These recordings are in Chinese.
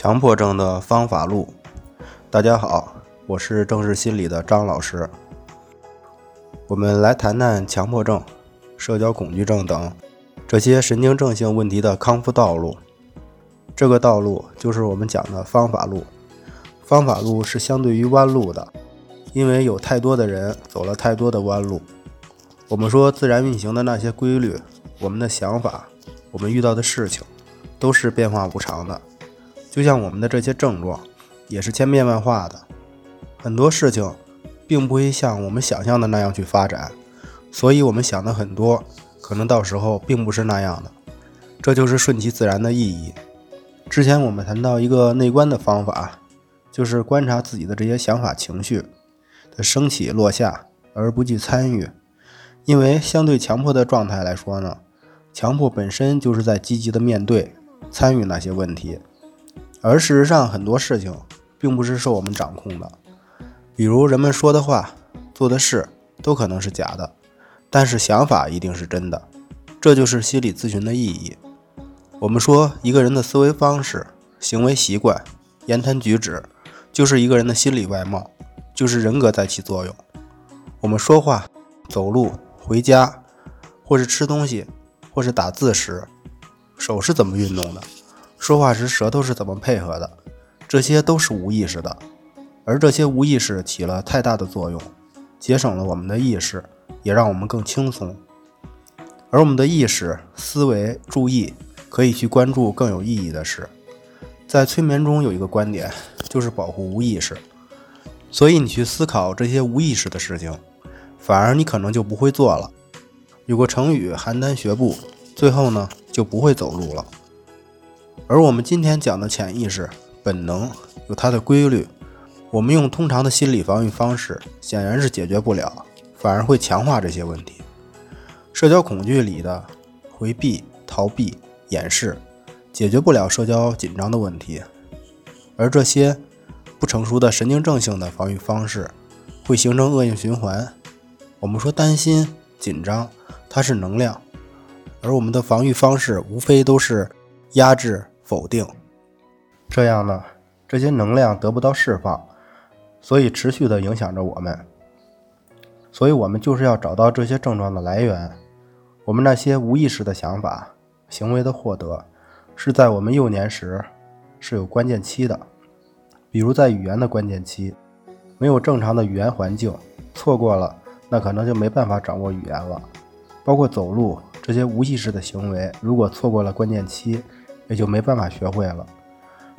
强迫症的方法录。大家好，我是正视心理的张老师。我们来谈谈强迫症、社交恐惧症等这些神经症性问题的康复道路。这个道路就是我们讲的方法路。方法路是相对于弯路的，因为有太多的人走了太多的弯路。我们说自然运行的那些规律，我们的想法，我们遇到的事情，都是变化无常的。就像我们的这些症状，也是千变万化的。很多事情，并不会像我们想象的那样去发展，所以我们想的很多，可能到时候并不是那样的。这就是顺其自然的意义。之前我们谈到一个内观的方法，就是观察自己的这些想法、情绪的升起落下，而不去参与。因为相对强迫的状态来说呢，强迫本身就是在积极的面对、参与那些问题。而事实上，很多事情并不是受我们掌控的，比如人们说的话、做的事都可能是假的，但是想法一定是真的。这就是心理咨询的意义。我们说，一个人的思维方式、行为习惯、言谈举止，就是一个人的心理外貌，就是人格在起作用。我们说话、走路、回家，或是吃东西，或是打字时，手是怎么运动的？说话时舌头是怎么配合的？这些都是无意识的，而这些无意识起了太大的作用，节省了我们的意识，也让我们更轻松。而我们的意识、思维、注意可以去关注更有意义的事。在催眠中有一个观点，就是保护无意识。所以你去思考这些无意识的事情，反而你可能就不会做了。有个成语“邯郸学步”，最后呢就不会走路了。而我们今天讲的潜意识本能有它的规律，我们用通常的心理防御方式显然是解决不了，反而会强化这些问题。社交恐惧里的回避、逃避、掩饰，解决不了社交紧张的问题，而这些不成熟的神经症性的防御方式会形成恶性循环。我们说担心、紧张，它是能量，而我们的防御方式无非都是压制。否定，这样呢，这些能量得不到释放，所以持续的影响着我们。所以，我们就是要找到这些症状的来源。我们那些无意识的想法、行为的获得，是在我们幼年时是有关键期的。比如在语言的关键期，没有正常的语言环境，错过了，那可能就没办法掌握语言了。包括走路这些无意识的行为，如果错过了关键期。也就没办法学会了，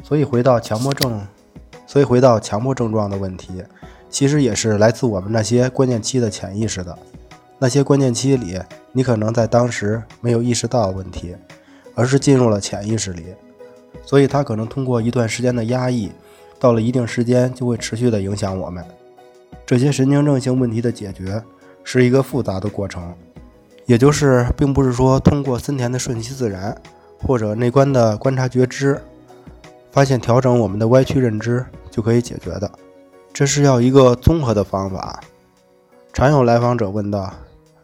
所以回到强迫症，所以回到强迫症状的问题，其实也是来自我们那些关键期的潜意识的。那些关键期里，你可能在当时没有意识到问题，而是进入了潜意识里，所以它可能通过一段时间的压抑，到了一定时间就会持续的影响我们。这些神经症性问题的解决是一个复杂的过程，也就是并不是说通过森田的顺其自然。或者内观的观察觉知，发现调整我们的歪曲认知就可以解决的，这是要一个综合的方法。常有来访者问到：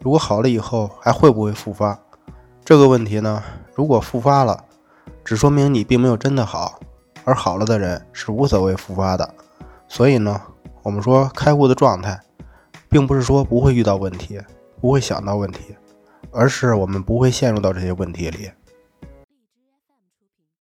如果好了以后还会不会复发？这个问题呢，如果复发了，只说明你并没有真的好，而好了的人是无所谓复发的。所以呢，我们说开悟的状态，并不是说不会遇到问题，不会想到问题，而是我们不会陷入到这些问题里。